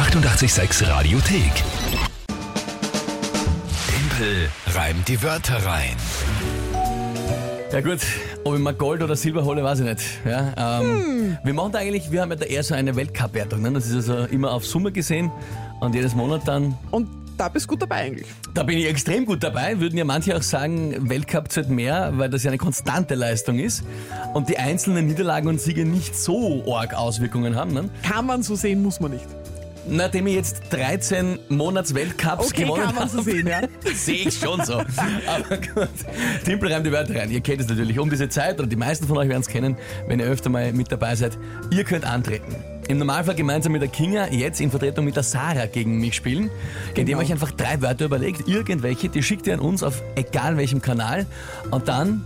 886 Radiothek. Tempel reimt die Wörter rein. Ja gut, ob ich mal Gold oder Silber hole, weiß ich nicht. Ja, ähm, Wir machen da eigentlich, wir haben ja da eher so eine Weltcup-Wertung. Ne? Das ist also immer auf Summe gesehen und jedes Monat dann. Und da bist du gut dabei eigentlich. Da bin ich extrem gut dabei. Würden ja manche auch sagen, Weltcup zählt mehr, weil das ja eine konstante Leistung ist und die einzelnen Niederlagen und Siege nicht so arg Auswirkungen haben. Ne? Kann man so sehen, muss man nicht. Nachdem ich jetzt 13 Monats Weltcups Okay, gewonnen man so habe, sehen, ja. sehe ich schon so. Aber gut, Timpel reimt die Wörter rein. Ihr kennt es natürlich um diese Zeit, oder die meisten von euch werden es kennen, wenn ihr öfter mal mit dabei seid. Ihr könnt antreten. Im Normalfall gemeinsam mit der Kinga, jetzt in Vertretung mit der Sarah gegen mich spielen, indem ihr Genau. euch einfach drei Wörter überlegt, irgendwelche, die schickt ihr an uns auf egal welchem Kanal und dann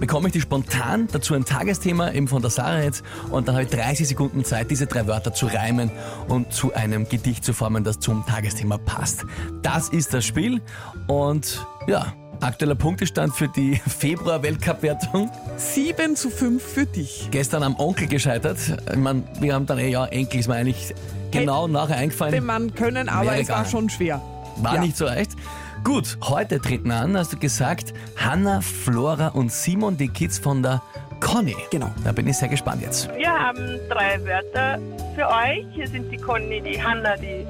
bekomme ich die spontan dazu ein Tagesthema eben von der Sarah jetzt und dann habe ich 30 Sekunden Zeit, diese drei Wörter zu reimen und zu einem Gedicht zu formen, das zum Tagesthema passt. Das ist das Spiel und ja, aktueller Punktestand für die Februar-Weltcup-Wertung. 7 zu 5 für dich. Gestern am Onkel gescheitert. Ich mein, wir haben dann, eh, ja, Enkel ist mir eigentlich genau nachher Den eingefallen. Mann können, aber es war gegangen. schon schwer. War Ja. nicht so leicht. Gut, heute treten an, hast du gesagt, Hanna, Flora und Simon, die Kids von der Conny. Genau. Da bin ich sehr gespannt jetzt. Wir haben drei Wörter für euch. Hier sind die Conny, die Hanna, die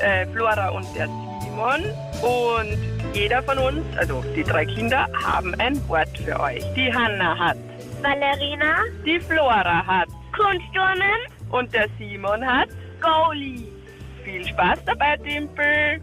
äh, Flora und der Simon. Und jeder von uns, also die drei Kinder, haben ein Wort für euch. Die Hanna hat, Ballerina, die Flora hat Kunstturnen, und der Simon hat. Goalie. Viel Spaß dabei, Dimpel.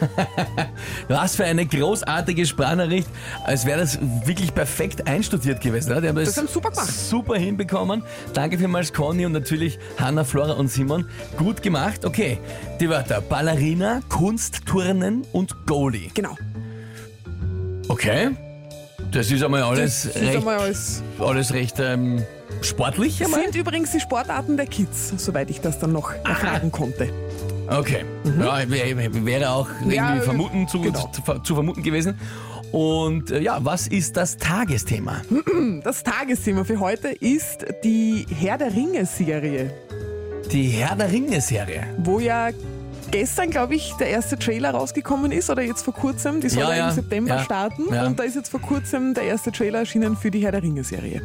Was für eine großartige Sprachnachricht. Als wäre das wirklich perfekt einstudiert gewesen. oder? Die haben das, Das haben super gemacht. Super hinbekommen. Danke vielmals, Conny und natürlich Hanna, Flora und Simon. Gut gemacht. Okay, die Wörter Ballerina, Kunstturnen und Goalie. Genau. Okay. Das ist einmal alles Das ist recht, einmal alles. alles recht ähm, sportlich. Einmal. Sind übrigens die Sportarten der Kids, soweit ich das dann noch erfragen konnte. Okay. Ja, wär- wäre auch irgendwie Ja, vermuten, zu, genau. zu, zu vermuten gewesen. Und äh, ja, was ist das Tagesthema? Das Tagesthema für heute ist die Herr der Ringe-Serie, Die Herr der Ringe-Serie. wo ja gestern, glaube ich, der erste Trailer rausgekommen ist oder jetzt vor kurzem. Die soll Ja, ja, ja. im September Ja. starten Ja. und da ist jetzt vor kurzem der erste Trailer erschienen für die Herr der Ringe-Serie.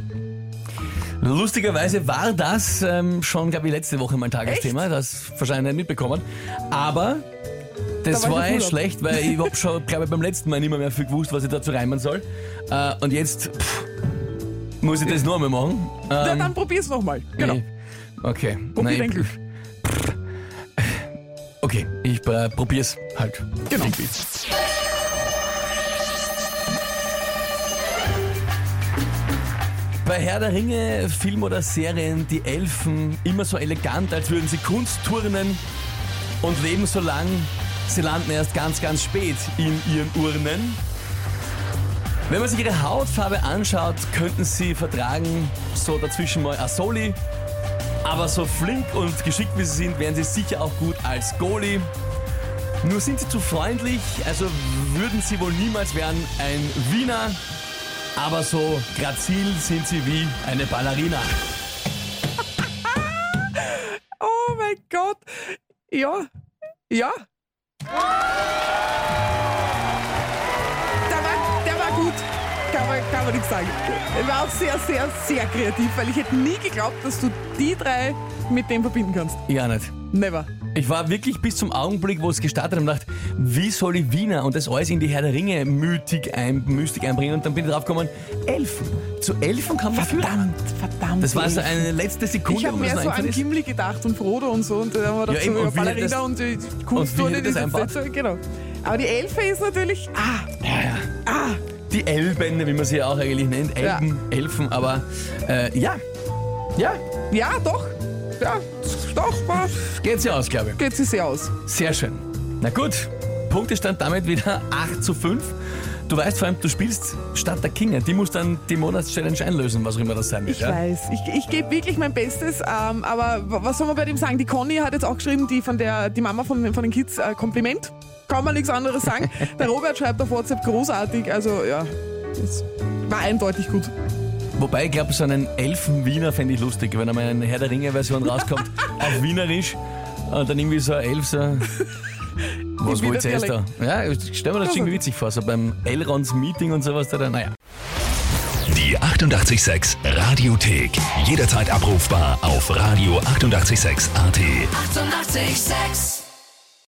Lustigerweise war das ähm, schon, glaube ich, letzte Woche mein Tagesthema. Das wahrscheinlich nicht mitbekommen. Aber das Da war war schlecht, weil ich habe schon, glaube ich, beim letzten Mal nicht mehr, mehr viel gewusst, was ich dazu reimen soll. Äh, und jetzt pff, muss ich das noch einmal machen. Na, Ähm, dann probier's nochmal. Genau. eh, Okay. Probier Nein. Okay, ich äh, probier's halt. Genau. Irgendwie. Bei Herr der Ringe, Film oder Serien, die Elfen immer so elegant, als würden sie Kunst turnen und leben so lang. Sie landen erst ganz, ganz spät in ihren Urnen. Wenn man sich ihre Hautfarbe anschaut, könnten sie vertragen, so dazwischen mal Asoli. Aber so flink und geschickt wie sie sind, wären sie sicher auch gut als Goalie. Nur sind sie zu freundlich, also würden sie wohl niemals werden ein Wiener. Aber so grazil sind sie wie eine Ballerina. Oh mein Gott. Ja. Ja. Der war, der war gut. Kann man, kann man nichts sagen. Er war auch sehr, sehr, sehr kreativ, weil ich hätte nie geglaubt, dass du die drei mit dem verbinden kannst. Ja, nicht. Never. Ich war wirklich bis zum Augenblick, wo es gestartet hat, und gedacht, wie soll ich Wiener und das alles in die Herr der Ringe Mythik, ein, Mystik einbringen? Und dann bin ich drauf gekommen, Elfen. Zu Elfen kann man führen. Verdammt, verdammt. Das war so eine letzte Sekunde, Ich habe mir so an. Gimli gedacht und Frodo und so und da haben wir Ja, eben, so, ja, und wie Ballerina das- und die so, genau. Aber die Elfe ist natürlich, ah, ah, Die Elben, wie man sie ja auch eigentlich nennt. Elben, Elfen, aber äh, ja. Ja, ja, doch, ja, doch, war, geht sie aus, glaube ich. geht sie sehr aus. Sehr schön. Na gut, Punktestand damit wieder 8 zu 5. Du weißt vor allem, du spielst statt der Kinga. Die muss dann die Monatschallenge einlösen, was auch immer das sein wird. Ich ja? weiß, ich, ich gebe wirklich mein Bestes, ähm, aber was soll man bei dem sagen? Die Conny hat jetzt auch geschrieben, die von der, die Mama von, von den Kids, äh, Kompliment. Kann man nichts anderes sagen. Der Robert schreibt auf WhatsApp großartig, also ja, es war eindeutig gut. Wobei, ich glaube, so einen Elfen-Wiener fände ich lustig, wenn einmal eine Herr der Ringe-Version rauskommt, auf Wienerisch. Und dann irgendwie so ein Elf so. Was wollt ihr der jetzt da? Ja, ich stell mir das irgendwie witzig vor, so beim Elrons Meeting und sowas da, naja. Die 886 Radiothek. Jederzeit abrufbar auf radio886.at. 886! 886